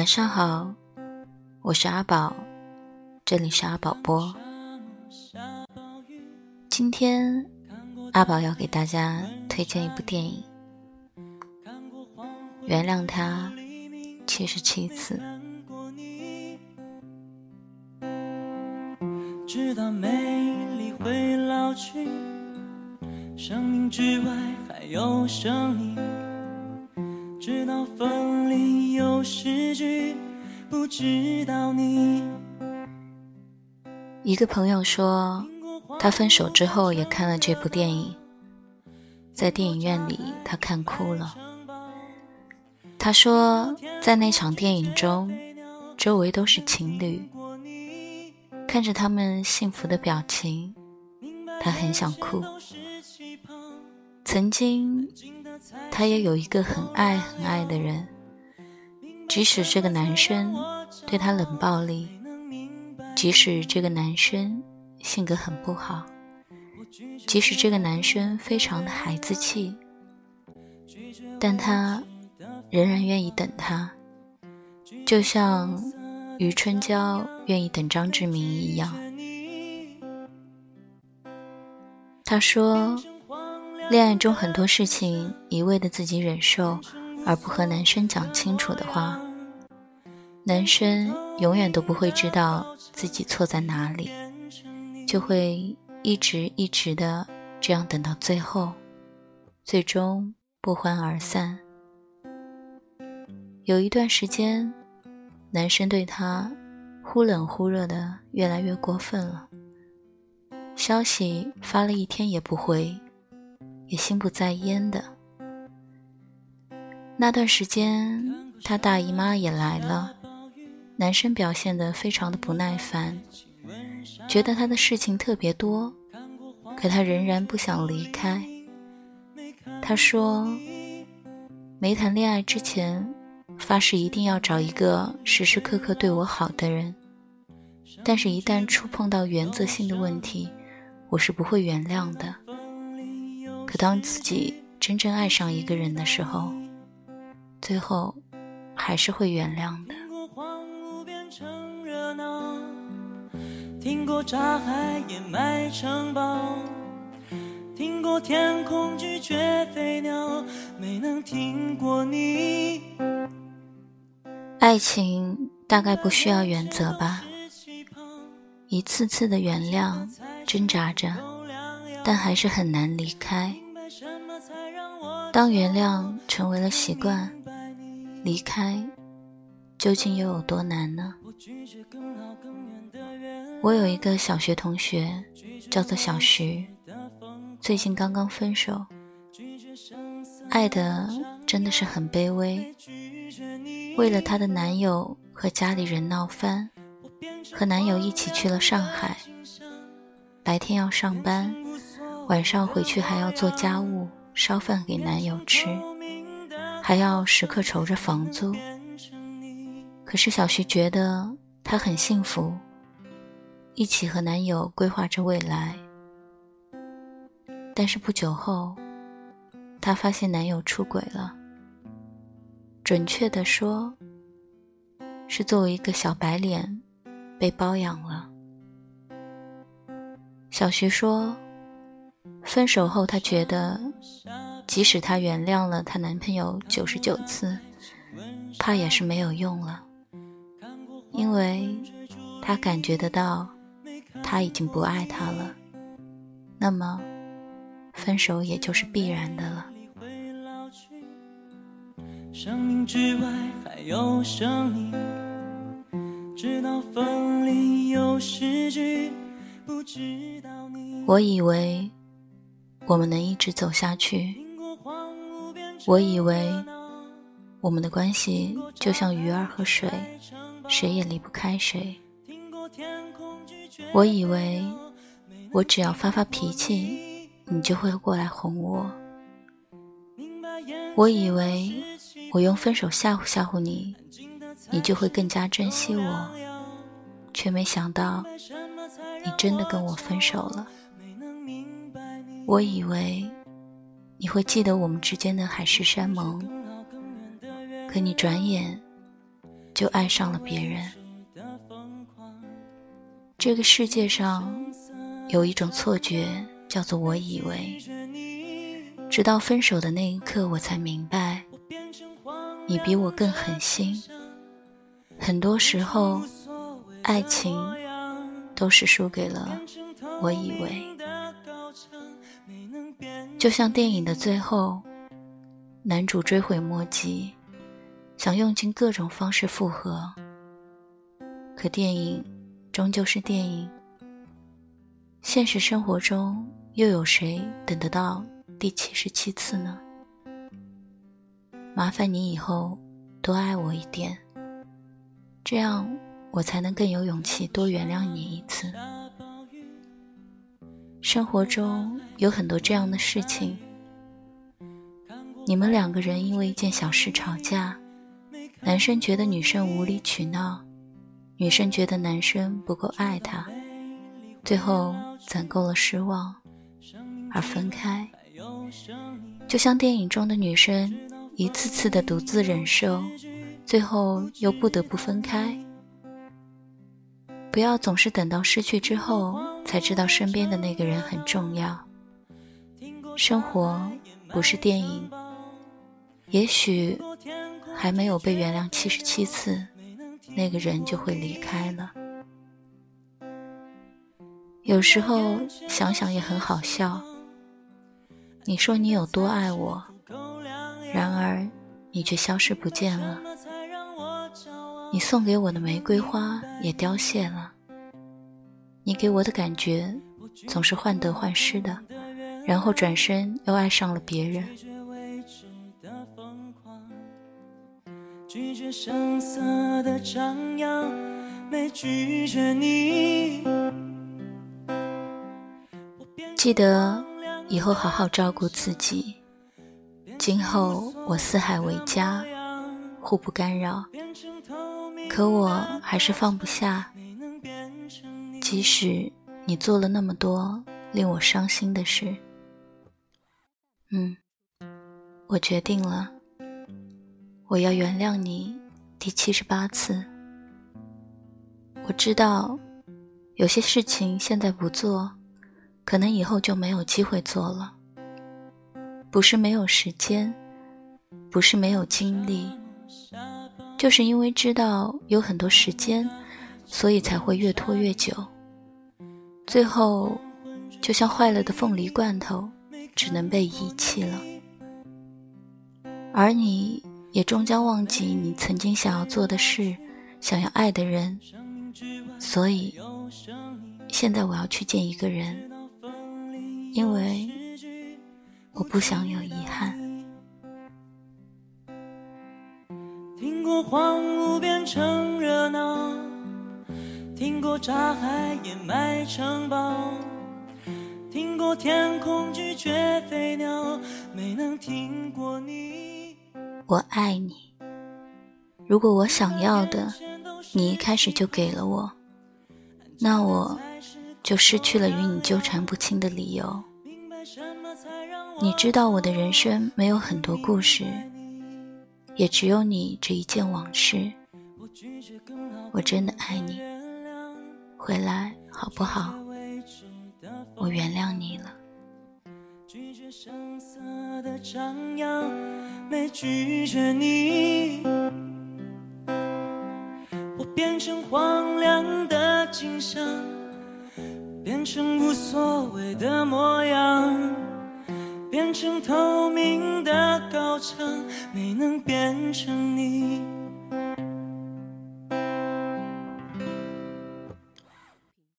晚上好，我是阿宝，这里是阿宝播。今天阿宝要给大家推荐一部电影，《原谅他七十七次》。直到美丽会老去，生命之外还有生命。直到分离又失去，不知道你。一个朋友说，他分手之后也看了这部电影，在电影院里他看哭了。他说，在那场电影中，周围都是情侣。看着他们幸福的表情，他很想哭。曾经，他也有一个很爱很爱的人，即使这个男生对他冷暴力，即使这个男生性格很不好，即使这个男生非常的孩子气，但他仍然愿意等他，就像。余春娇愿意等张志明一样。他说，恋爱中很多事情一味的自己忍受，而不和男生讲清楚的话，男生永远都不会知道自己错在哪里，就会一直一直的这样等到最后，最终不欢而散。有一段时间。男生对她忽冷忽热的，越来越过分了。消息发了一天也不回，也心不在焉的。那段时间，她大姨妈也来了，男生表现得非常的不耐烦，觉得她的事情特别多，可他仍然不想离开。他说，没谈恋爱之前。发誓一定要找一个时时刻刻对我好的人，但是，一旦触碰到原则性的问题，我是不会原谅的。可当自己真正爱上一个人的时候，最后还是会原谅的。听过大海掩埋城堡，听过天空拒绝飞鸟，没能听过你。爱情大概不需要原则吧，一次次的原谅，挣扎着，但还是很难离开。当原谅成为了习惯，离开究竟又有多难呢？我有一个小学同学，叫做小徐，最近刚刚分手，爱的真的是很卑微。为了她的男友和家里人闹翻，和男友一起去了上海。白天要上班，晚上回去还要做家务、烧饭给男友吃，还要时刻愁着房租。可是小徐觉得她很幸福，一起和男友规划着未来。但是不久后，她发现男友出轨了。准确的说，是作为一个小白脸被包养了。小徐说，分手后她觉得，即使她原谅了她男朋友九十九次，怕也是没有用了，因为她感觉得到他已经不爱她了，那么分手也就是必然的了。生命之外还有生命，直到分离又失去，我以为我们能一直走下去，我以为我们的关系就像鱼儿和水，谁也离不开谁。我以为我只要发发脾气，你就会过来哄我。我以为。我用分手吓唬吓唬你，你就会更加珍惜我，却没想到你真的跟我分手了。我以为你会记得我们之间的海誓山盟，可你转眼就爱上了别人。这个世界上有一种错觉，叫做我以为。直到分手的那一刻，我才明白，你比我更狠心。很多时候，爱情都是输给了我以为。就像电影的最后，男主追悔莫及，想用尽各种方式复合。可电影终究是电影，现实生活中又有谁等得到第七十七次呢？麻烦你以后多爱我一点，这样我才能更有勇气多原谅你一次。生活中有很多这样的事情，你们两个人因为一件小事吵架，男生觉得女生无理取闹，女生觉得男生不够爱她，最后攒够了失望而分开。就像电影中的女生一次次的独自忍受，最后又不得不分开。不要总是等到失去之后才知道身边的那个人很重要。生活不是电影，也许还没有被原谅七十七次，那个人就会离开了。有时候想想也很好笑。你说你有多爱我，然而你却消失不见了。你送给我的玫瑰花也凋谢了，你给我的感觉总是患得患失的，然后转身又爱上了别人。记得以后好好照顾自己，今后我四海为家，互不干扰。可我还是放不下，即使你做了那么多令我伤心的事。嗯，我决定了，我要原谅你第七十八次。我知道，有些事情现在不做，可能以后就没有机会做了。不是没有时间，不是没有精力。就是因为知道有很多时间，所以才会越拖越久。最后，就像坏了的凤梨罐头，只能被遗弃了。而你也终将忘记你曾经想要做的事，想要爱的人。所以，现在我要去见一个人，因为我不想有遗憾。荒芜变成热闹，听过炸海掩埋城堡，听过天空拒绝飞鸟，没能听过你。我爱你。如果我想要的，你一开始就给了我，那我就失去了与你纠缠不清的理由。你知道我的人生没有很多故事。也只有你这一件往事，我真的爱你，回来好不好？我原谅你了。拒绝声色的张扬，没拒绝你。我变成荒凉的景象，变成无所谓的模样。变成透明的高墙没能变成你。